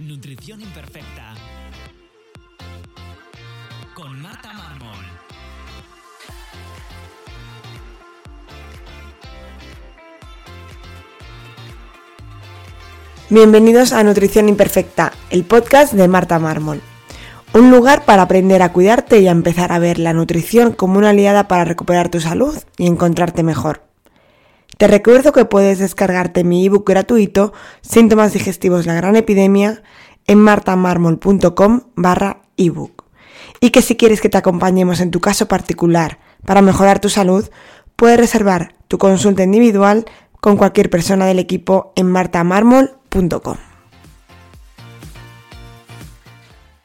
Nutrición Imperfecta. Con Marta Mármol. Bienvenidos a Nutrición Imperfecta, el podcast de Marta Mármol. Un lugar para aprender a cuidarte y a empezar a ver la nutrición como una aliada para recuperar tu salud y encontrarte mejor. Te recuerdo que puedes descargarte mi ebook gratuito Síntomas digestivos la gran epidemia en martamarmol.com barra ebook. Y que si quieres que te acompañemos en tu caso particular para mejorar tu salud, puedes reservar tu consulta individual con cualquier persona del equipo en martamarmol.com.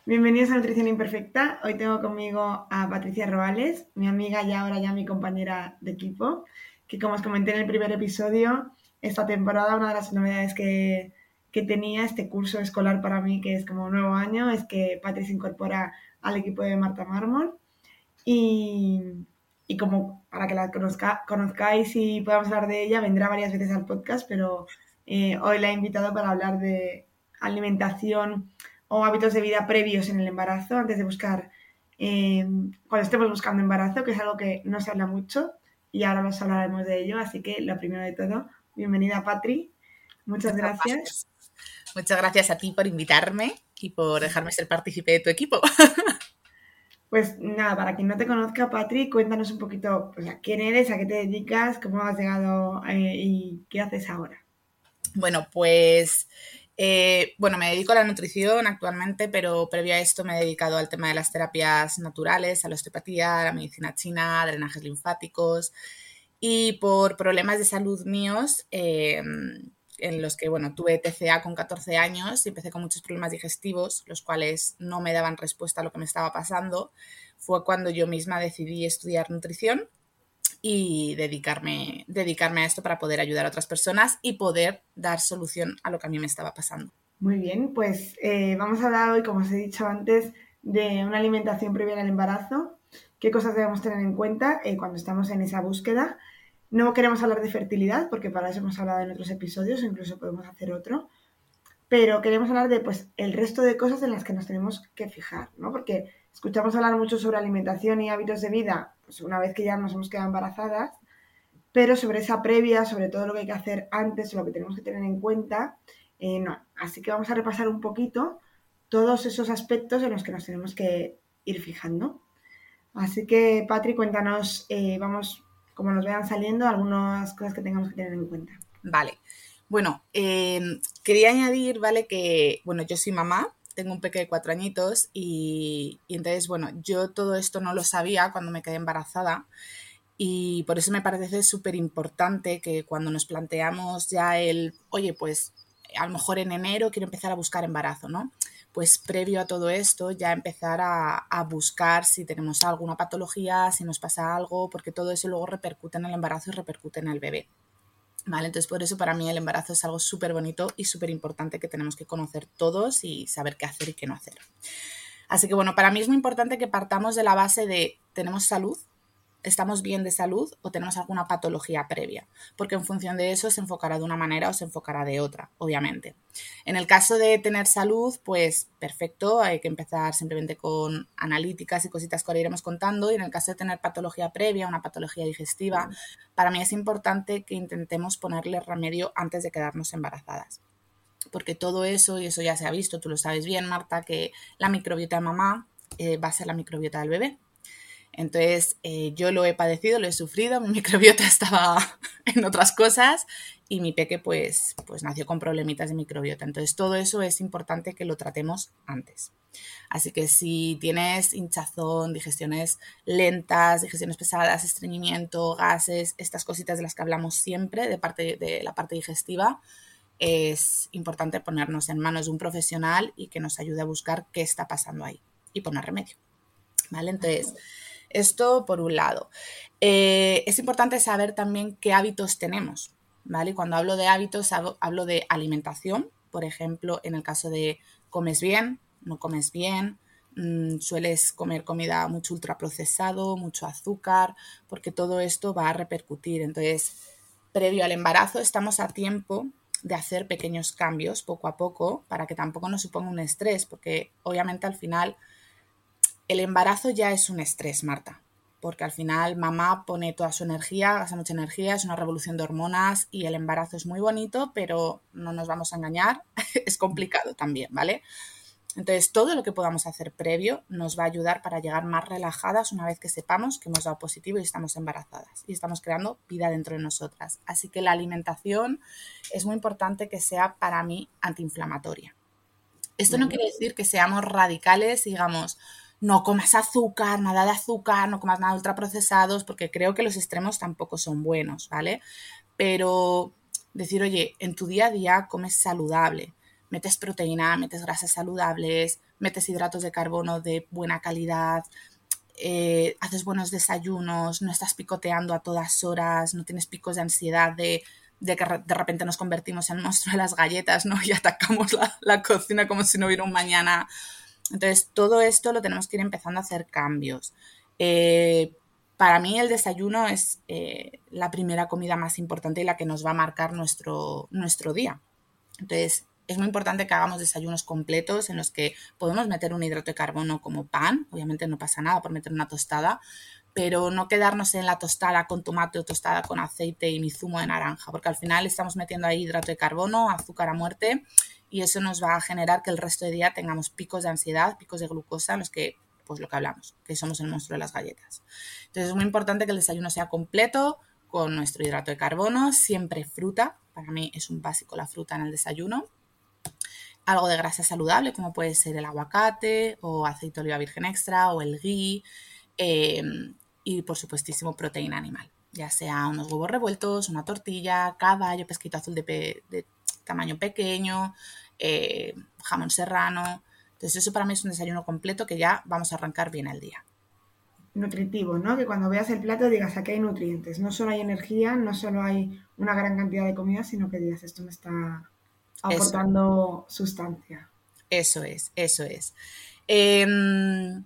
Bienvenidos a Nutrición Imperfecta. Hoy tengo conmigo a Patricia Roales, mi amiga y ahora ya mi compañera de equipo, que como os comenté en el primer episodio, esta temporada una de las novedades que, que tenía este curso escolar para mí, que es como nuevo año, es que Patricia se incorpora al equipo de Marta Mármol. Y, y como para que la conozca, conozcáis y podamos hablar de ella, vendrá varias veces al podcast, pero eh, hoy la he invitado para hablar de alimentación o hábitos de vida previos en el embarazo, antes de buscar, eh, cuando estemos buscando embarazo, que es algo que no se habla mucho y ahora nos hablaremos de ello. Así que lo primero de todo, bienvenida Patri, muchas gracias. Muchas gracias a ti por invitarme y por dejarme ser partícipe de tu equipo. Pues nada, para quien no te conozca, Patri, cuéntanos un poquito pues, a quién eres, a qué te dedicas, cómo has llegado eh, y qué haces ahora. Bueno, pues eh, bueno, me dedico a la nutrición actualmente, pero previo a esto me he dedicado al tema de las terapias naturales, a la osteopatía, a la medicina china, drenajes linfáticos. Y por problemas de salud míos, eh, en los que, bueno, tuve TCA con 14 años y empecé con muchos problemas digestivos, los cuales no me daban respuesta a lo que me estaba pasando, fue cuando yo misma decidí estudiar nutrición y dedicarme, dedicarme a esto para poder ayudar a otras personas y poder dar solución a lo que a mí me estaba pasando. Muy bien, pues eh, vamos a hablar hoy, como os he dicho antes, de una alimentación previa al embarazo, qué cosas debemos tener en cuenta eh, cuando estamos en esa búsqueda no queremos hablar de fertilidad, porque para eso hemos hablado en otros episodios, incluso podemos hacer otro. Pero queremos hablar de pues el resto de cosas en las que nos tenemos que fijar, ¿no? Porque escuchamos hablar mucho sobre alimentación y hábitos de vida, pues una vez que ya nos hemos quedado embarazadas, pero sobre esa previa, sobre todo lo que hay que hacer antes, lo que tenemos que tener en cuenta, eh, no. Así que vamos a repasar un poquito todos esos aspectos en los que nos tenemos que ir fijando. Así que, Patri, cuéntanos, eh, vamos como nos vean saliendo, algunas cosas que tengamos que tener en cuenta. Vale. Bueno, eh, quería añadir, ¿vale? Que, bueno, yo soy mamá, tengo un peque de cuatro añitos y, entonces, bueno, yo todo esto no lo sabía cuando me quedé embarazada y por eso me parece súper importante que cuando nos planteamos ya el, oye, pues a lo mejor en enero quiero empezar a buscar embarazo, ¿no? pues previo a todo esto ya empezar a, buscar si tenemos alguna patología, si nos pasa algo, porque todo eso luego repercute en el embarazo y repercute en el bebé. ¿Vale? Entonces por eso para mí el embarazo es algo súper bonito y súper importante que tenemos que conocer todos y saber qué hacer y qué no hacer. Así que bueno, para mí es muy importante que partamos de la base de tenemos salud, estamos bien de salud o tenemos alguna patología previa, porque en función de eso se enfocará de una manera o se enfocará de otra, obviamente. En el caso de tener salud, pues perfecto, hay que empezar simplemente con analíticas y cositas que ahora iremos contando, y en el caso de tener patología previa, una patología digestiva, para mí es importante que intentemos ponerle remedio antes de quedarnos embarazadas porque todo eso, y eso ya se ha visto, tú lo sabes bien, Marta, que la microbiota de mamá eh, va a ser la microbiota del bebé. Entonces, eh, yo lo he padecido, lo he sufrido, mi microbiota estaba en otras cosas y mi peque pues, pues nació con problemitas de microbiota. Entonces, todo eso es importante que lo tratemos antes. Así que si tienes hinchazón, digestiones lentas, digestiones pesadas, estreñimiento, gases, estas cositas de las que hablamos siempre de, parte, de la parte digestiva, es importante ponernos en manos de un profesional y que nos ayude a buscar qué está pasando ahí y poner remedio. ¿Vale? Entonces, esto por un lado. Eh, es importante saber también qué hábitos tenemos. ¿Vale? Cuando hablo de hábitos, hablo de alimentación. Por ejemplo, en el caso de comes bien, no comes bien, mm, sueles comer comida mucho ultraprocesado, mucho azúcar, porque todo esto va a repercutir. Entonces, previo al embarazo estamos a tiempo de hacer pequeños cambios poco a poco para que tampoco nos suponga un estrés, porque obviamente al final el embarazo ya es un estrés, Marta, porque al final mamá pone toda su energía, gasta mucha energía, es una revolución de hormonas y el embarazo es muy bonito, pero no nos vamos a engañar, es complicado también, ¿vale? Entonces, todo lo que podamos hacer previo nos va a ayudar para llegar más relajadas una vez que sepamos que hemos dado positivo y estamos embarazadas y estamos creando vida dentro de nosotras. Así que la alimentación es muy importante que sea para mí antiinflamatoria. Esto no quiere decir que seamos radicales y digamos, no comas azúcar, nada de azúcar, no comas nada ultraprocesados, porque creo que los extremos tampoco son buenos, ¿vale? Pero decir, oye, en tu día a día comes saludable metes proteína, metes grasas saludables, metes hidratos de carbono de buena calidad, eh, haces buenos desayunos, no estás picoteando a todas horas, no tienes picos de ansiedad de, que de repente nos convertimos en monstruo de las galletas, ¿no? Y atacamos la, cocina como si no hubiera un mañana. Entonces, todo esto lo tenemos que ir empezando a hacer cambios. Eh, para mí el desayuno es eh, la primera comida más importante y la que nos va a marcar nuestro, nuestro día. Entonces, es muy importante que hagamos desayunos completos en los que podemos meter un hidrato de carbono como pan, obviamente no pasa nada por meter una tostada, pero no quedarnos en la tostada con tomate o tostada con aceite y mi zumo de naranja, porque al final estamos metiendo ahí hidrato de carbono, azúcar a muerte y eso nos va a generar que el resto de día tengamos picos de ansiedad, picos de glucosa en los que pues lo que hablamos, que somos el monstruo de las galletas. Entonces es muy importante que el desayuno sea completo con nuestro hidrato de carbono, siempre fruta, para mí es un básico la fruta en el desayuno algo de grasa saludable, como puede ser el aguacate o aceite de oliva virgen extra o el ghee. Em, y por supuestísimo proteína animal, ya sea unos huevos revueltos, una tortilla, caballo, pesquito azul de, tamaño pequeño, eh, jamón serrano. Entonces eso para mí es un desayuno completo que ya vamos a arrancar bien el día. Nutritivo, ¿no? Que cuando veas el plato digas aquí hay nutrientes, no solo hay energía, no solo hay una gran cantidad de comida, sino que digas esto me está aportando sustancia. Eso es, eso es. Em,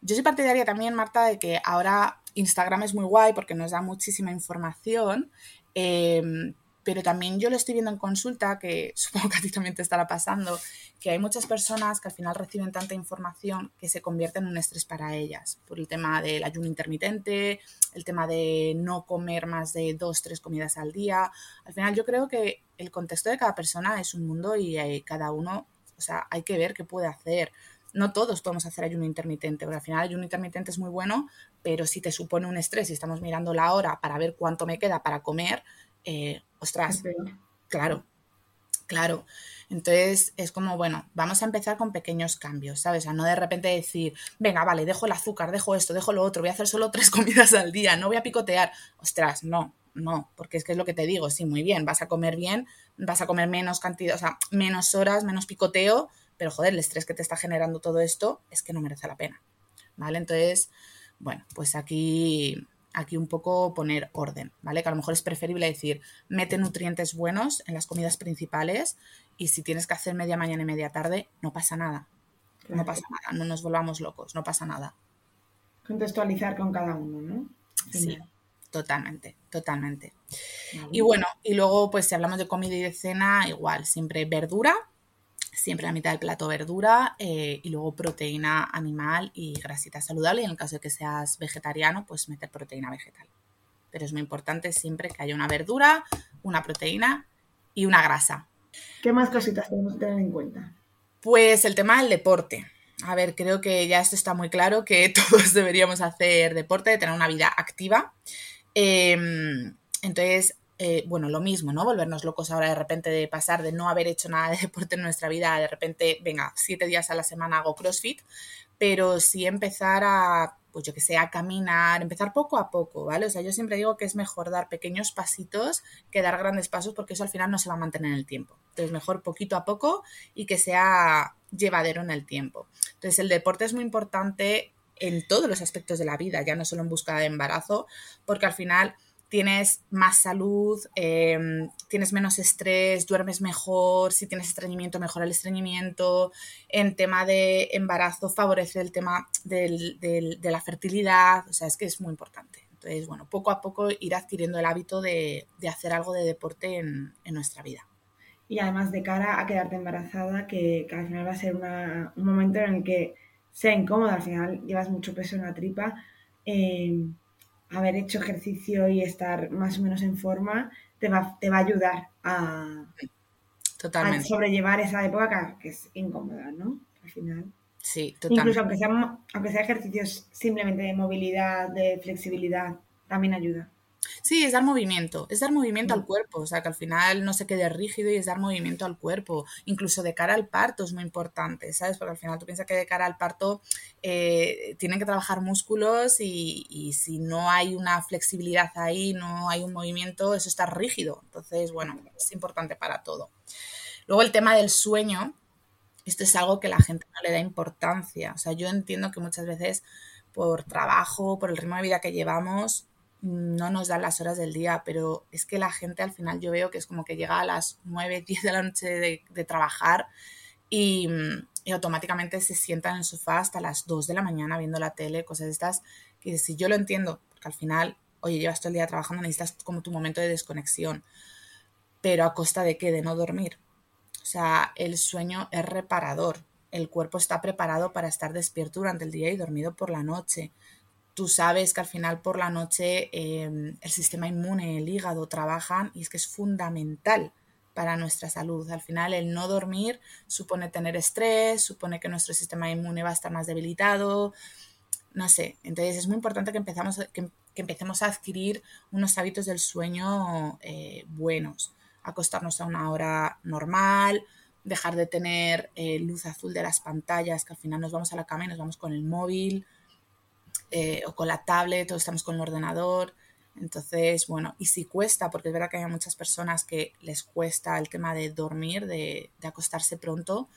yo soy partidaria también, Marta, de que ahora Instagram es muy guay porque nos da muchísima información, em, pero también yo lo estoy viendo en consulta, que supongo que a ti también te estará pasando, que hay muchas personas que al final reciben tanta información que se convierte en un estrés para ellas, por el tema del ayuno intermitente, el tema de no comer más de dos, tres comidas al día. Al final yo creo que el contexto de cada persona es un mundo y hay, cada uno, o sea, hay que ver qué puede hacer. No todos podemos hacer ayuno intermitente, porque al final ayuno intermitente es muy bueno, pero si te supone un estrés y estamos mirando la hora para ver cuánto me queda para comer, eh, ostras, claro, claro. Entonces es como, bueno, vamos a empezar con pequeños cambios, ¿sabes? A no de repente decir, venga, vale, dejo el azúcar, dejo esto, dejo lo otro, voy a hacer solo tres comidas al día, no voy a picotear. Ostras, no, no, porque es que es lo que te digo, sí, muy bien, vas a comer bien, vas a comer menos cantidad, o sea, menos horas, menos picoteo, pero joder, el estrés que te está generando todo esto es que no merece la pena, ¿vale? Entonces, bueno, pues aquí aquí un poco poner orden, ¿vale? Que a lo mejor es preferible decir, mete nutrientes buenos en las comidas principales y si tienes que hacer media mañana y media tarde, no pasa nada. No pasa nada, no nos volvamos locos, no pasa nada. Contextualizar con cada uno, ¿no? Sí, totalmente, totalmente. Y bueno, y luego pues si hablamos de comida y de cena, igual, siempre verdura, siempre la mitad del plato verdura eh, y luego proteína animal y grasita saludable. Y en el caso de que seas vegetariano, pues meter proteína vegetal. Pero es muy importante siempre que haya una verdura, una proteína y una grasa. ¿Qué más cositas tenemos que tener en cuenta? Pues el tema del deporte. A ver, creo que ya esto está muy claro, que todos deberíamos hacer deporte, tener una vida activa. Em, entonces, eh, bueno, lo mismo, ¿no? Volvernos locos ahora de repente de pasar de no haber hecho nada de deporte en nuestra vida, de repente, venga, siete días a la semana hago CrossFit, pero sí empezar a pues yo que sé, a caminar, empezar poco a poco, ¿vale? O sea, yo siempre digo que es mejor dar pequeños pasitos que dar grandes pasos porque eso al final no se va a mantener en el tiempo. Entonces, mejor poquito a poco y que sea llevadero en el tiempo. Entonces, el deporte es muy importante en todos los aspectos de la vida, ya no solo en busca de embarazo, porque al final tienes más salud, em, tienes menos estrés, duermes mejor, si tienes estreñimiento, mejora el estreñimiento. En tema de embarazo, favorece el tema de la fertilidad, o sea, es que es muy importante. Entonces, bueno, poco a poco ir adquiriendo el hábito de, hacer algo de deporte en, nuestra vida. Y además de cara a quedarte embarazada, que, al final va a ser un momento en el que sea incómodo, al final llevas mucho peso en la tripa. Em, haber hecho ejercicio y estar más o menos en forma te va, te va a ayudar a, Totalmente. sobrellevar esa época que, es incómoda, ¿no? Al final. Sí, totalmente. Incluso aunque sea, aunque sea ejercicios simplemente de movilidad, de flexibilidad, también ayuda. Sí, es dar movimiento, es dar movimiento al cuerpo, o sea, que al final no se quede rígido y es dar movimiento al cuerpo. Incluso de cara al parto es muy importante, ¿sabes? Porque al final tú piensas que de cara al parto eh, tienen que trabajar músculos y, y, si no hay una flexibilidad ahí, no hay un movimiento, eso está rígido. Entonces, bueno, es importante para todo. Luego el tema del sueño, esto es algo que la gente no le da importancia. O sea, yo entiendo que muchas veces por trabajo, por el ritmo de vida que llevamos, no nos dan las horas del día, pero es que la gente al final yo veo que es como que llega a las 9, 10 de la noche de, trabajar y, automáticamente se sienta en el sofá hasta las 2 de la mañana viendo la tele, cosas de estas, que si yo lo entiendo, porque al final, oye, llevas todo el día trabajando, necesitas como tu momento de desconexión, pero a costa de qué, de no dormir. O sea, el sueño es reparador, el cuerpo está preparado para estar despierto durante el día y dormido por la noche tú sabes que al final por la noche em, el sistema inmune, el hígado trabajan y es que es fundamental para nuestra salud. Al final el no dormir supone tener estrés, supone que nuestro sistema inmune va a estar más debilitado, no sé. Entonces es muy importante que, empezamos, que, empecemos a adquirir unos hábitos del sueño eh, buenos, acostarnos a una hora normal, dejar de tener eh, luz azul de las pantallas, que al final nos vamos a la cama y nos vamos con el móvil eh, o con la tablet o estamos con el ordenador. Entonces, bueno, y si cuesta, porque es verdad que hay muchas personas que les cuesta el tema de dormir, de, acostarse pronto,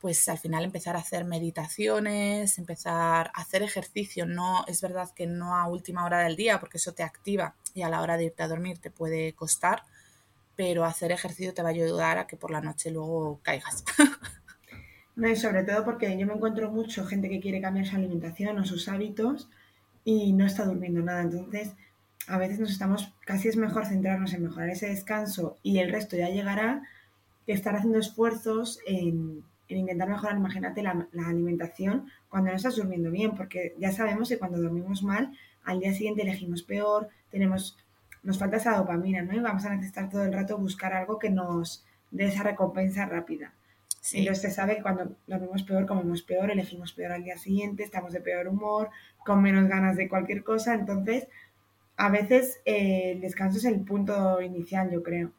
pues al final empezar a hacer meditaciones, empezar a hacer ejercicio. No, es verdad que no a última hora del día, porque eso te activa y a la hora de irte a dormir te puede costar, pero hacer ejercicio te va a ayudar a que por la noche luego caigas. No, sobre todo porque yo me encuentro mucho gente que quiere cambiar su alimentación o sus hábitos y no está durmiendo nada. Entonces, a veces nos estamos, casi es mejor centrarnos en mejorar ese descanso y el resto ya llegará que estar haciendo esfuerzos en, intentar mejorar, imagínate, la, alimentación cuando no estás durmiendo bien, porque ya sabemos que cuando dormimos mal, al día siguiente elegimos peor, tenemos, nos falta esa dopamina, ¿no? Y vamos a necesitar todo el rato buscar algo que nos dé esa recompensa rápida. Entonces se sabe que cuando dormimos peor, comemos peor, elegimos peor al día siguiente, estamos de peor humor, con menos ganas de cualquier cosa. Entonces, a veces eh, el descanso es el punto inicial, yo creo.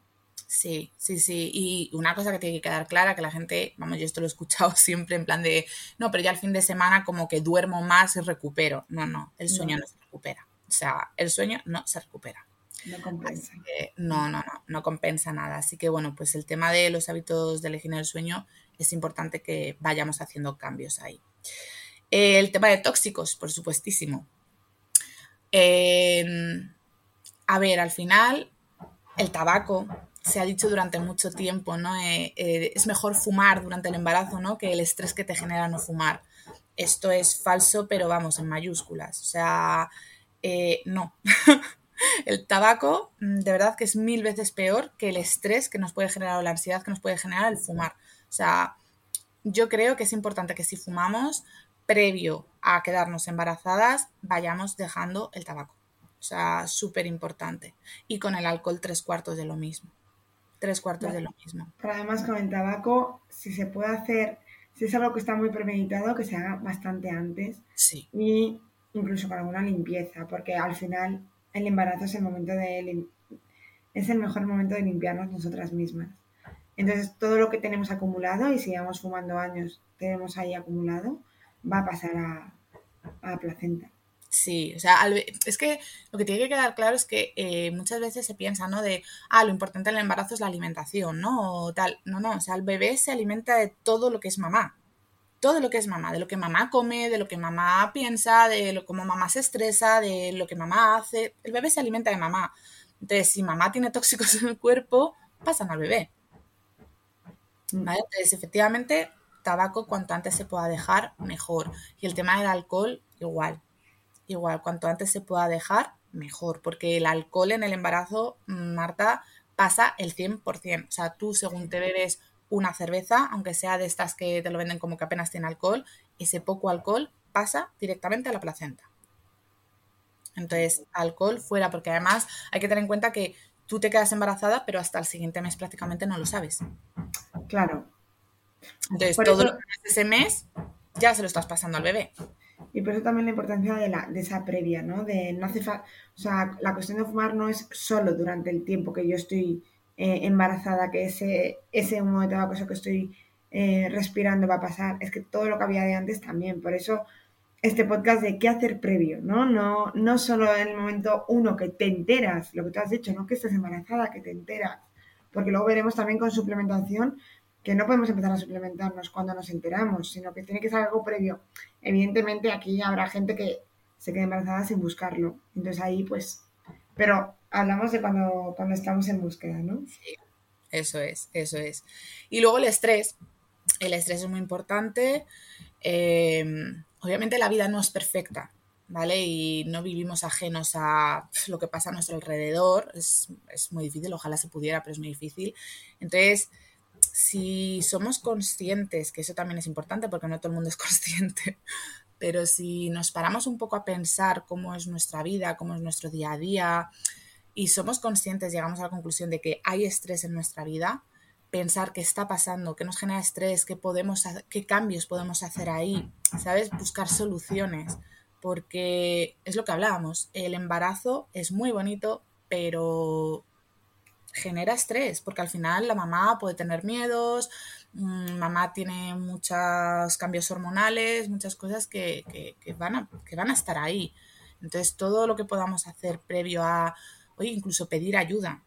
Sí, sí, sí. Y una cosa que tiene que quedar clara, que la gente, vamos, yo esto lo he escuchado siempre en plan de, no, pero ya al fin de semana como que duermo más y recupero. No, no, el sueño no se recupera. O sea, el sueño no se recupera. No compensa. no, no, no, no compensa nada. Así que bueno, pues el tema de los hábitos de la higiene del sueño es importante que vayamos haciendo cambios ahí. El tema de tóxicos, por supuestísimo. a ver, al final, el tabaco, se ha dicho durante mucho tiempo, ¿no? Eh, eh, es mejor fumar durante el embarazo, ¿no? Que el estrés que te genera no fumar. Esto es falso, pero vamos, en mayúsculas. O sea, eh, no. el tabaco mm, de verdad que es mil veces peor que el estrés que nos puede generar o la ansiedad que nos puede generar el fumar. O sea, yo creo que es importante que si fumamos, previo a quedarnos embarazadas, vayamos dejando el tabaco. O sea, súper importante. Y con el alcohol tres cuartos de lo mismo. Tres cuartos de lo mismo. Pero además con el tabaco, si se puede hacer, si es algo que está muy premeditado, que se haga bastante antes. Sí. Y incluso con alguna limpieza, porque al final el embarazo es el momento de es el mejor momento de limpiarnos nosotras mismas. Entonces, todo lo que tenemos acumulado, y si fumando años, tenemos ahí acumulado, va a pasar a, a la placenta. Sí, o sea, es que lo que tiene que quedar claro es que eh, muchas veces se piensa, ¿no? De, ah, lo importante en el embarazo es la alimentación, ¿no? O tal. No, no, o sea, el bebé se alimenta de todo lo que es mamá. Todo lo que es mamá, de lo que mamá come, de lo que mamá piensa, de lo cómo mamá se estresa, de lo que mamá hace. El bebé se alimenta de mamá. Entonces, si mamá tiene tóxicos en el cuerpo, pasan al bebé. Mm. ¿Vale? Entonces, efectivamente, tabaco cuanto antes se pueda dejar, mejor. Y el tema del alcohol, igual igual, cuanto antes se pueda dejar, mejor, porque el alcohol en el embarazo, Marta, pasa el 100%. O sea, tú según te bebes una cerveza, aunque sea de estas que te lo venden como que apenas tiene alcohol, ese poco alcohol pasa directamente a la placenta. Entonces, alcohol fuera, porque además hay que tener en cuenta que tú te quedas embarazada, pero hasta el siguiente mes prácticamente no lo sabes. Claro. Entonces, todo lo que ese mes ya se lo estás pasando al bebé. Y por eso también la importancia de, la, de esa previa, ¿no? De no hace o sea, la cuestión de fumar no es solo durante el tiempo que yo estoy eh, embarazada, que ese, ese humo de tabaco, eso que estoy eh, respirando va a pasar. Es que todo lo que había de antes también. Por eso este podcast de qué hacer previo, ¿no? No, no solo en el momento uno que te enteras, lo que tú has dicho, no que estés embarazada, que te enteras. Porque luego veremos también con suplementación que no podemos empezar a suplementarnos cuando nos enteramos, sino que tiene que ser algo previo. Evidentemente aquí habrá gente que se quede embarazada sin buscarlo. Entonces ahí pues, pero hablamos de cuando, cuando estamos en búsqueda, ¿no? Sí, eso es, eso es. Y luego el estrés. El estrés es muy importante. Em, obviamente la vida no es perfecta, ¿vale? Y no vivimos ajenos a lo que pasa a nuestro alrededor. Es, es muy difícil, ojalá se pudiera, pero es muy difícil. Entonces, si somos conscientes, que eso también es importante porque no todo el mundo es consciente, pero si nos paramos un poco a pensar cómo es nuestra vida, cómo es nuestro día a día, y somos conscientes, llegamos a la conclusión de que hay estrés en nuestra vida, pensar qué está pasando, qué nos genera estrés, qué, podemos, qué cambios podemos hacer ahí, ¿sabes? Buscar soluciones, porque es lo que hablábamos, el embarazo es muy bonito, pero genera estrés, porque al final la mamá puede tener miedos, mamá tiene muchos cambios hormonales, muchas cosas que, van a, que van a estar ahí. Entonces, todo lo que podamos hacer previo a, oye, incluso pedir ayuda.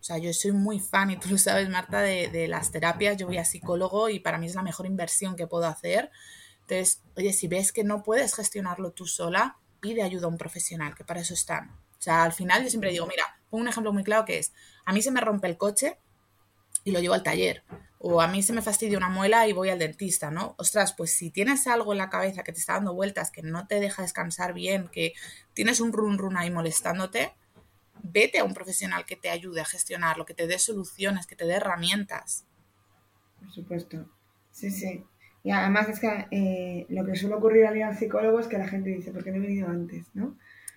O sea, yo soy muy fan, y tú lo sabes, Marta, de, de las terapias. Yo voy a psicólogo y para mí es la mejor inversión que puedo hacer. Entonces, oye, si ves que no puedes gestionarlo tú sola, pide ayuda a un profesional, que para eso están. O sea, al final yo siempre digo, mira, pongo un ejemplo muy claro que es, a mí se me rompe el coche y lo llevo al taller. O a mí se me fastidia una muela y voy al dentista, ¿no? Ostras, pues si tienes algo en la cabeza que te está dando vueltas, que no te deja descansar bien, que tienes un run run ahí molestándote, vete a un profesional que te ayude a gestionarlo, que te dé soluciones, que te dé herramientas. Por supuesto. Sí, sí. Y además es que eh, lo que suele ocurrir al ir al psicólogo es que la gente dice, ¿por qué no he venido antes? ¿no?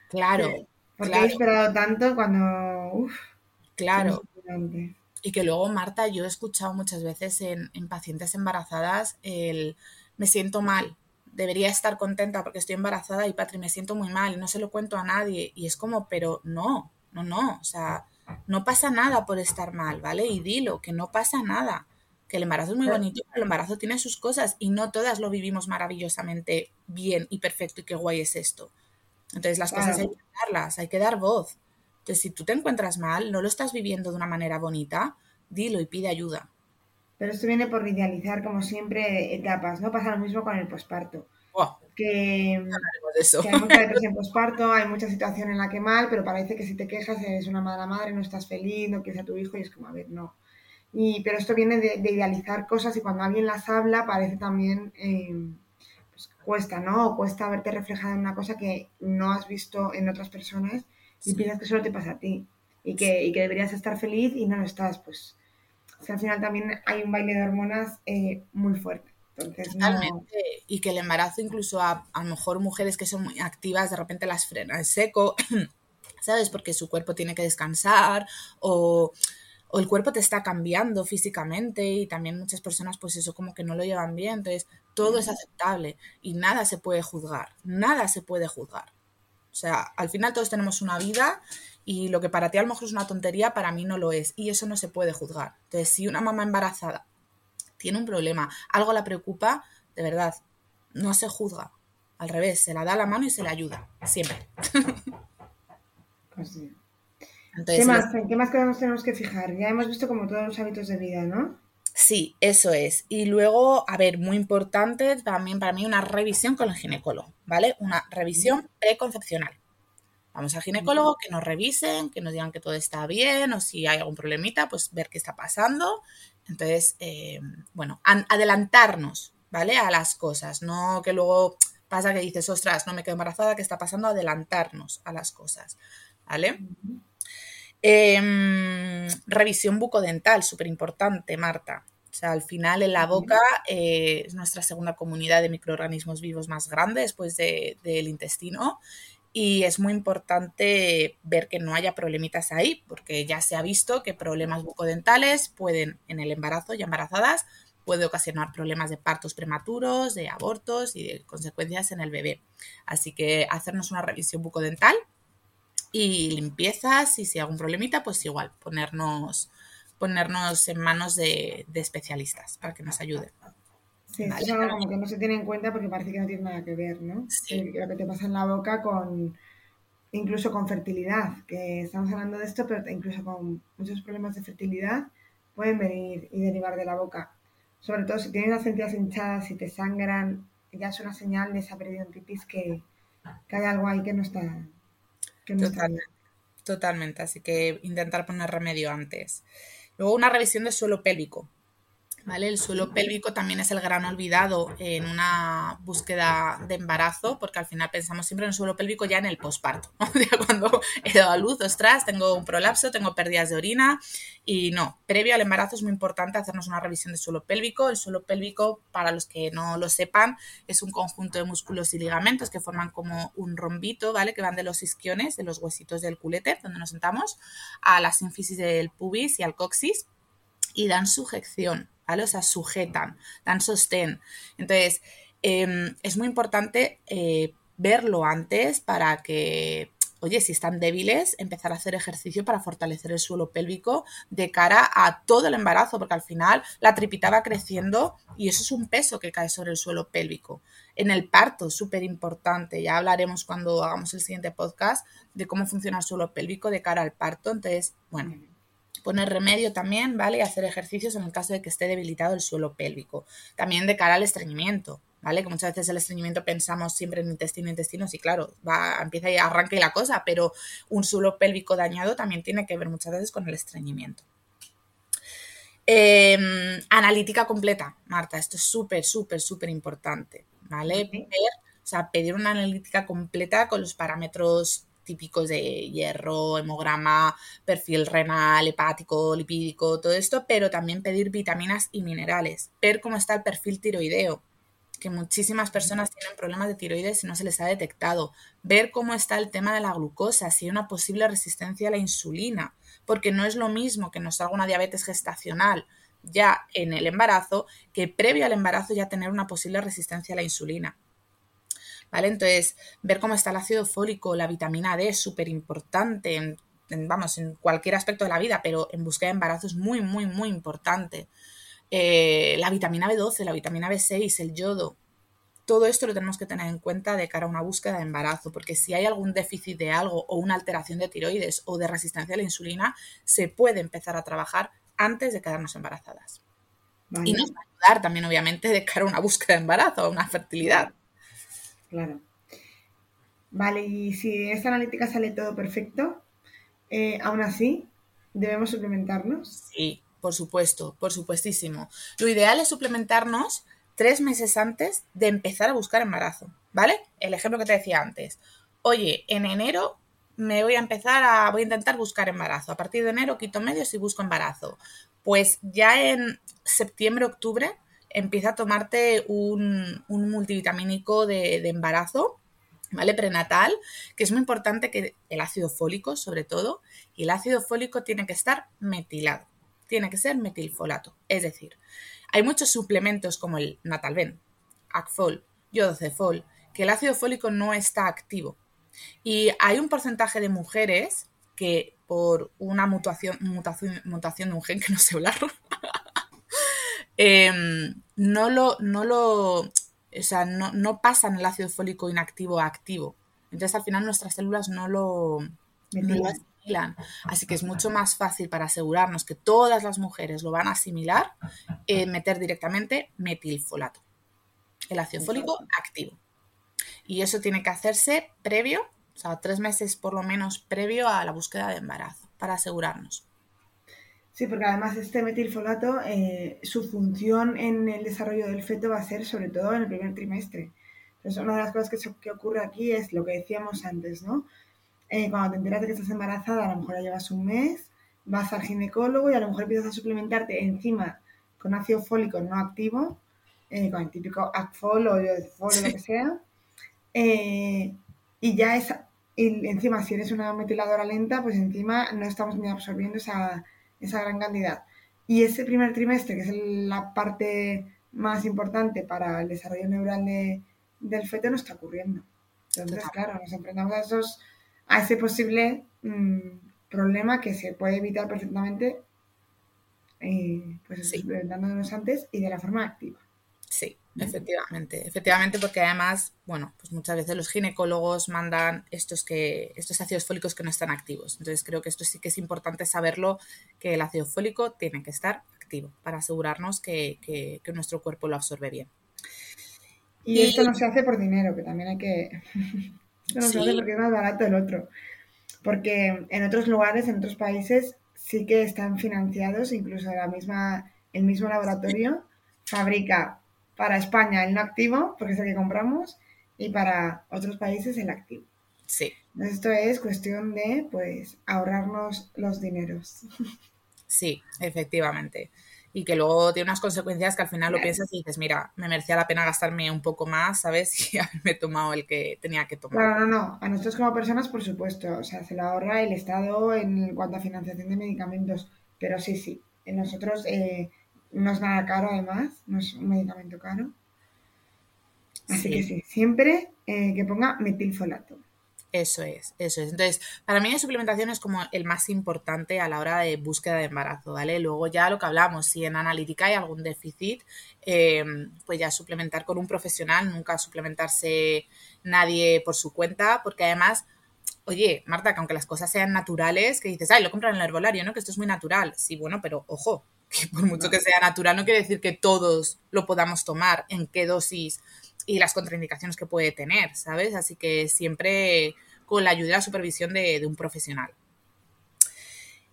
Claro. Porque he esperado tanto cuando... Uf, claro. Y que luego, Marta, yo he escuchado muchas veces en, pacientes embarazadas el me siento mal, debería estar contenta porque estoy embarazada y Patri, me siento muy mal, no se lo cuento a nadie. Y es como, pero no, no, no, o sea, no pasa nada por estar mal, ¿vale? Y dilo, que no pasa nada, que el embarazo es muy bonito, pero el embarazo tiene sus cosas y no todas lo vivimos maravillosamente bien y perfecto y qué guay es esto. Entonces las cosas hay que darlas, hay que dar voz. Entonces si tú te encuentras mal, no lo estás viviendo de una manera bonita, dilo y pide ayuda. Pero esto viene por idealizar, como siempre, etapas, ¿no? Pasa lo mismo con el posparto. que, hay mucha depresión posparto, hay mucha situación en la que mal, pero parece que si te quejas eres una mala madre, no estás feliz, no quieres a tu hijo y es como, a ver, no. Y, pero esto viene de, idealizar cosas y cuando alguien las habla parece también eh, cuesta, ¿no? O cuesta verte reflejada en una cosa que no has visto en otras personas y piensas que solo te pasa a ti y que, y que deberías estar feliz y no lo estás, pues al final también hay un baile de hormonas eh, muy fuerte. Entonces, Totalmente. Y que el embarazo, incluso a, a, lo mejor mujeres que son muy activas, de repente las frena en seco, ¿sabes? Porque su cuerpo tiene que descansar o o el cuerpo te está cambiando físicamente y también muchas personas pues eso como que no lo llevan bien, entonces todo es aceptable y nada se puede juzgar, nada se puede juzgar. O sea, al final todos tenemos una vida y lo que para ti a lo mejor es una tontería, para mí no lo es y eso no se puede juzgar. Entonces, si una mamá embarazada tiene un problema, algo la preocupa, de verdad, no se juzga. al revés, se la da la mano y se la ayuda, siempre. Pues sí. Entonces, ¿Qué más? ¿En qué más tenemos que fijar? Ya hemos visto como todos los hábitos de vida, ¿no? Sí, eso es. Y luego, a ver, muy importante también para mí una revisión con el ginecólogo, ¿vale? Una revisión preconcepcional. Vamos al ginecólogo, que nos revisen, que nos digan que todo está bien o si hay algún problemita, pues ver qué está pasando. Entonces, eh, bueno, an- adelantarnos, ¿vale? A las cosas, no que luego pasa que dices, ostras, no me quedo embarazada, ¿qué está pasando? Adelantarnos a las cosas, ¿vale? Em, revisión bucodental, súper importante, Marta. O sea, al final en la boca eh, es nuestra segunda comunidad de microorganismos vivos más grande después de- del intestino y es muy importante ver que no haya problemitas ahí, porque ya se ha visto que problemas bucodentales pueden, en el embarazo y embarazadas, puede ocasionar problemas de partos prematuros, de abortos y de consecuencias en el bebé. Así que hacernos una revisión bucodental y limpiezas y si hay algún problemita, pues igual, ponernos, ponernos en manos de, de especialistas para que nos ayuden. Sí, Vale. es algo como que no se tiene en cuenta porque parece que no tiene nada que ver, ¿no? Sí. Eh, Lo que te pasa en la boca con, incluso con fertilidad, que estamos hablando de esto, pero incluso con muchos problemas de fertilidad pueden venir y derivar de la boca. Sobre todo si tienes las encías hinchadas, si te sangran, ya es una señal de esa periodontitis que, que hay algo ahí que no está, que no está bien. Totalmente, totalmente. Así que intentar poner remedio antes. Luego una revisión del suelo pélvico. ¿Vale? El suelo pélvico también es el gran olvidado en una búsqueda de embarazo, porque al final pensamos siempre en el suelo pélvico ya en el posparto, cuando he dado a luz, ostras, tengo un prolapso, tengo pérdidas de orina, y no, previo al embarazo es muy importante hacernos una revisión del suelo pélvico. El suelo pélvico, para los que no lo sepan, es un conjunto de músculos y ligamentos que forman como un rombito, ¿vale? Que van de los isquiones, de los huesitos del culete, donde nos sentamos, a la sínfisis del pubis y al coxis, y dan sujeción, ¿vale? O sea, sujetan, dan sostén. Entonces, eh, es muy importante eh, verlo antes para que, oye, si están débiles, empezar a hacer ejercicio para fortalecer el suelo pélvico de cara a todo el embarazo, porque al final la tripita va creciendo y eso es un peso que cae sobre el suelo pélvico. En el parto, súper importante, ya hablaremos cuando hagamos el siguiente podcast de cómo funciona el suelo pélvico de cara al parto. Entonces, bueno, poner remedio también, ¿vale? Y hacer ejercicios en el caso de que esté debilitado el suelo pélvico. También de cara al estreñimiento, ¿vale? Que muchas veces el estreñimiento pensamos siempre en intestino, intestino, sí, claro, va, empieza y arranca y la cosa, pero un suelo pélvico dañado también tiene que ver muchas veces con el estreñimiento. Eh, analítica completa, Marta, esto es súper, súper, súper importante, ¿vale? Ver, o sea, pedir una analítica completa con los parámetros típicos de hierro, hemograma, perfil renal, hepático, lipídico, todo esto, pero también pedir vitaminas y minerales, ver cómo está el perfil tiroideo, que muchísimas personas tienen problemas de tiroides y no se les ha detectado, ver cómo está el tema de la glucosa, si hay una posible resistencia a la insulina, porque no es lo mismo que nos salga una diabetes gestacional ya en el embarazo que previo al embarazo ya tener una posible resistencia a la insulina. ¿Vale? Entonces, ver cómo está el ácido fólico, la vitamina D es súper importante, en, en, vamos, en cualquier aspecto de la vida, pero en búsqueda de embarazo es muy, muy, muy importante. Eh, la vitamina B12, la vitamina B6, el yodo, todo esto lo tenemos que tener en cuenta de cara a una búsqueda de embarazo, porque si hay algún déficit de algo o una alteración de tiroides o de resistencia a la insulina, se puede empezar a trabajar antes de quedarnos embarazadas. Vale, Y nos va a ayudar también, obviamente, de cara a una búsqueda de embarazo, a una fertilidad. Claro. Vale, y si esta analítica sale todo perfecto, eh, aún así, debemos suplementarnos. Sí, por supuesto, por supuestísimo. Lo ideal es suplementarnos tres meses antes de empezar a buscar embarazo, ¿vale? El ejemplo que te decía antes. Oye, en enero me voy a empezar a, voy a intentar buscar embarazo. A partir de enero quito medios y busco embarazo. Pues ya en septiembre, octubre, empieza a tomarte un, multivitamínico de, embarazo, ¿vale? Prenatal, que es muy importante que el ácido fólico, sobre todo, y el ácido fólico tiene que estar metilado, tiene que ser metilfolato. Es decir, hay muchos suplementos como el Natalven, Acfol, Yodocefol, que el ácido fólico no está activo. Y hay un porcentaje de mujeres que por una mutación, mutación, mutación de un gen que no sé hablar, eh, no, lo, no, lo, o sea, no, no pasan el ácido fólico inactivo a activo. Entonces al final nuestras células no lo, no lo asimilan. Así que es mucho más fácil para asegurarnos que todas las mujeres lo van a asimilar, eh, meter directamente metilfolato, el ácido fólico activo. Y eso tiene que hacerse previo, o sea, tres meses por lo menos previo a la búsqueda de embarazo, para asegurarnos. Sí, porque además este metilfolato, eh, su función en el desarrollo del feto va a ser sobre todo en el primer trimestre. Entonces, una de las cosas que, que ocurre aquí es lo que decíamos antes, ¿no? Eh, cuando te enteras de que estás embarazada, a lo mejor ya llevas un mes, vas al ginecólogo y a lo mejor empiezas a suplementarte encima con ácido fólico no activo, eh, con el típico Acfol o Yodefol o lo que sea, y ya es, y encima si eres una metiladora lenta, pues encima no estamos ni absorbiendo esa, esa gran cantidad. Y ese primer trimestre, que es la parte más importante para el desarrollo neural del feto, no está ocurriendo. Entonces, claro, nos enfrentamos a, esos, a ese posible mm, problema que se puede evitar perfectamente, eh, pues sí. antes y de la forma activa. Sí, efectivamente, efectivamente, porque además, bueno, pues muchas veces los ginecólogos mandan estos que, estos ácidos fólicos que no están activos. Entonces creo que esto sí que es importante saberlo, que el ácido fólico tiene que estar activo para asegurarnos que, que, que nuestro cuerpo lo absorbe bien. Y, y, esto no se hace por dinero, que también hay que. esto no sí. se hace porque es más barato el otro. Porque en otros lugares, en otros países, sí que están financiados, incluso la misma, el mismo laboratorio fabrica para España el no activo, porque es el que compramos, y para otros países el activo. Sí. Entonces, esto es cuestión de, pues, ahorrarnos los dineros. Sí, efectivamente. Y que luego tiene unas consecuencias que al final lo piensas y dices, mira, me merecía la pena gastarme un poco más, ¿sabes? Y haberme tomado el que tenía que tomar. Claro, no, no. A nosotros como personas, por supuesto. O sea, se lo ahorra el Estado en cuanto a financiación de medicamentos. Pero sí, sí. Nosotros eh, no es nada caro además, no es un medicamento caro. Así sí. que sí, siempre eh, que ponga metilfolato. Eso es, eso es. Entonces, para mí la suplementación es como el más importante a la hora de búsqueda de embarazo, ¿vale? Luego ya lo que hablamos, si en analítica hay algún déficit, eh, pues ya suplementar con un profesional, nunca suplementarse nadie por su cuenta, porque además, oye, Marta, que aunque las cosas sean naturales, que dices, ay, lo compran en el herbolario, ¿no? Que esto es muy natural. Sí, bueno, pero ojo, que por mucho que sea natural no quiere decir que todos lo podamos tomar, en qué dosis y las contraindicaciones que puede tener, ¿sabes? Así que siempre con la ayuda y la supervisión de, de un profesional.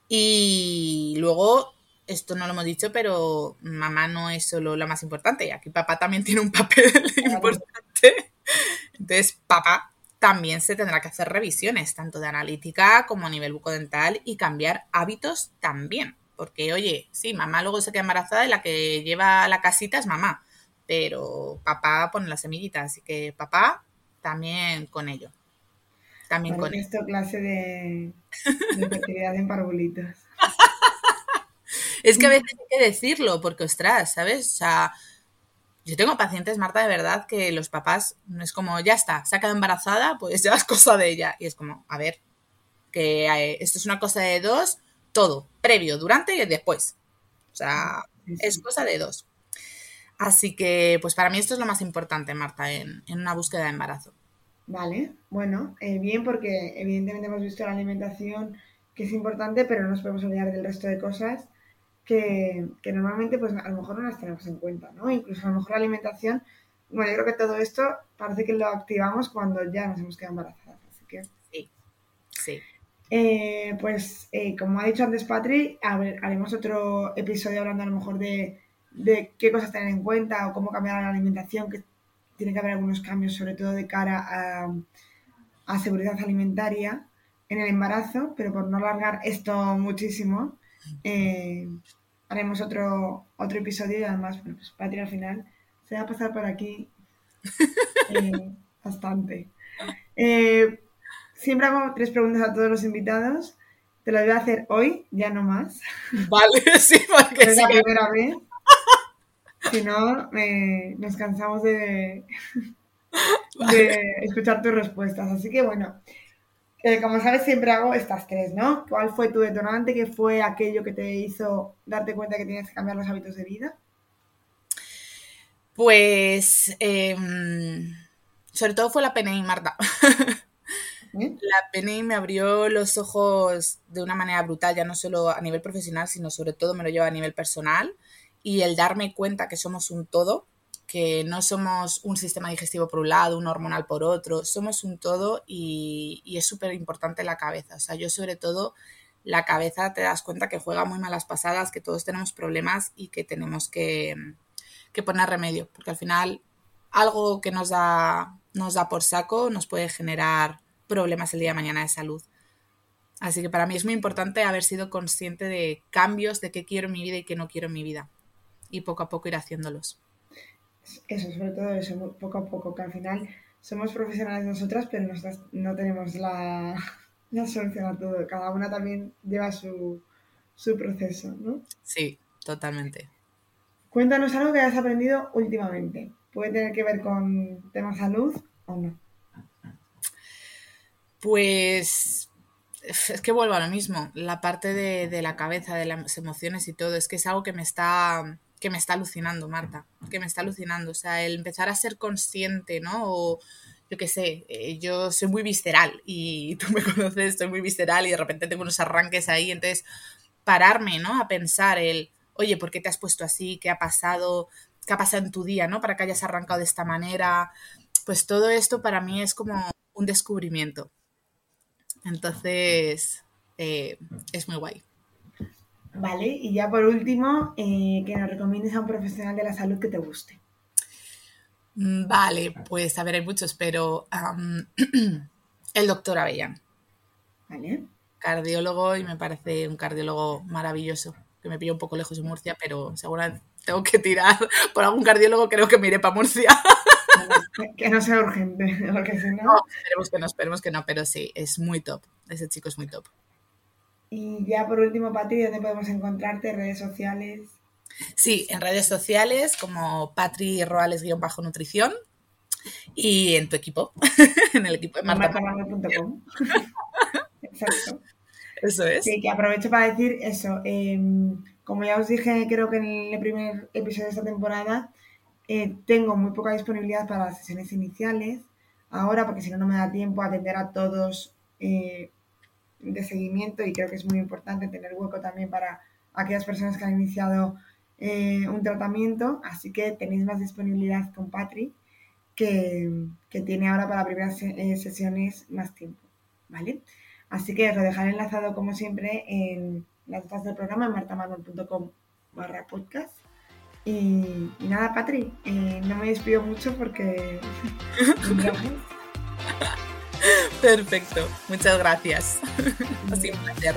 Y luego, esto no lo hemos dicho, pero mamá no es solo la más importante, aquí papá también tiene un papel claro. importante. Entonces, papá también se tendrá que hacer revisiones, tanto de analítica como a nivel bucodental y cambiar hábitos también. Porque, oye, sí, mamá luego se queda embarazada y la que lleva la casita es mamá pero papá pone la semillita, así que papá también con ello. También con esto clase de, de fertilidad en parvulitos. es que a veces hay que decirlo, porque ostras, ¿sabes? O sea, yo tengo pacientes, Marta, de verdad, que los papás no es como, ya está, se ha quedado embarazada, pues ya es cosa de ella. Y es como, a ver, que eh, esto es una cosa de dos, todo, previo, durante y después. O sea, sí, sí. es cosa de dos. Así que, pues para mí esto es lo más importante, Marta, en, en una búsqueda de embarazo. Vale, bueno, eh, bien porque evidentemente hemos visto la alimentación que es importante, pero no nos podemos olvidar del resto de cosas que, que, normalmente pues a lo mejor no las tenemos en cuenta, ¿no? Incluso a lo mejor la alimentación, bueno, yo creo que todo esto parece que lo activamos cuando ya nos hemos quedado embarazadas, así que... Sí, sí. Eh, pues eh, como ha dicho antes Patri, a ver, haremos otro episodio hablando a lo mejor de de qué cosas tener en cuenta o cómo cambiar la alimentación, que tiene que haber algunos cambios, sobre todo de cara a, a seguridad alimentaria en el embarazo, pero por no alargar esto muchísimo, eh, haremos otro, otro episodio y además, bueno, pues Patria al final se va a pasar por aquí bastante. Eh, siempre hago tres preguntas a todos los invitados. Te lo voy a hacer hoy, ya no más. Vale, sí, porque es la primera vez. Si no, eh, nos cansamos de, de, escuchar tus respuestas. Así que bueno, eh, como sabes, siempre hago estas tres, ¿no? ¿Cuál fue tu detonante? ¿Qué fue aquello que te hizo darte cuenta que tienes que cambiar los hábitos de vida? Pues em, sobre todo fue la PNI, Marta. ¿Eh? La PNI me abrió los ojos de una manera brutal, ya no solo a nivel profesional, sino sobre todo me lo lleva a nivel personal. Y el darme cuenta que somos un todo, que no somos un sistema digestivo por un lado, un hormonal por otro, somos un todo y, y es súper importante la cabeza. O sea, yo sobre todo la cabeza te das cuenta que juega muy malas pasadas, que todos tenemos problemas y que tenemos que, que poner remedio, porque al final algo que nos da, nos da por saco nos puede generar problemas el día de mañana de salud. Así que para mí es muy importante haber sido consciente de cambios, de qué quiero en mi vida y qué no quiero en mi vida. Y poco a poco ir haciéndolos. Eso, sobre todo eso, poco a poco, que al final somos profesionales nosotras, pero nosotras no tenemos la, la solución a todo. Cada una también lleva su, su proceso, ¿no? Sí, totalmente. Cuéntanos algo que hayas aprendido últimamente. Puede tener que ver con temas salud o no. Pues es que vuelvo a lo mismo. La parte de, la cabeza, de las emociones y todo, es que es algo que me está que me está alucinando, Marta, que me está alucinando. O sea, el empezar a ser consciente, ¿no? O yo qué sé, eh, yo soy muy visceral y tú me conoces, soy muy visceral y de repente tengo unos arranques ahí, entonces pararme, ¿no? A pensar el, oye, ¿por qué te has puesto así? ¿Qué ha pasado? ¿Qué ha pasado en tu día, ¿no? Para que hayas arrancado de esta manera. Pues todo esto para mí es como un descubrimiento. Entonces, eh, es muy guay. Vale, y ya por último, eh, que nos recomiendes a un profesional de la salud que te guste. Mm, Vale, pues a ver, hay muchos, pero am, el doctor Avellán, ¿Vale? cardiólogo, y me parece un cardiólogo maravilloso, que me pilla un poco lejos de Murcia, pero seguramente tengo que tirar por algún cardiólogo, creo que me iré para Murcia. Que- no sea urgente, porque si no... No, esperemos que no, esperemos que no, pero sí, es muy top, ese chico es muy top. Y ya por último, Pati, ¿dónde podemos encontrarte? Redes sociales. Sí, en redes sociales como Patri Roales-nutrición y en tu equipo, en el equipo de Marta. martamarmol.com. Exacto. Eso es. Sí, que aprovecho para decir eso. eh, como ya os dije, creo que en el primer episodio de esta temporada, eh, tengo muy poca disponibilidad para las sesiones iniciales. Ahora, porque si no, no me da tiempo a atender a todos eh, de seguimiento y creo que es muy importante tener hueco también para aquellas personas que han iniciado eh, un tratamiento. Así que tenéis más disponibilidad con Patri, que, que tiene ahora para primeras se- eh, sesiones más tiempo. ¿Vale? Así que os lo dejaré enlazado como siempre en las notas del programa en martamarmol.com barra podcast. Y, y nada, Patri, eh, no me despido mucho porque... Perfecto. Muchas gracias. Ha sido un placer.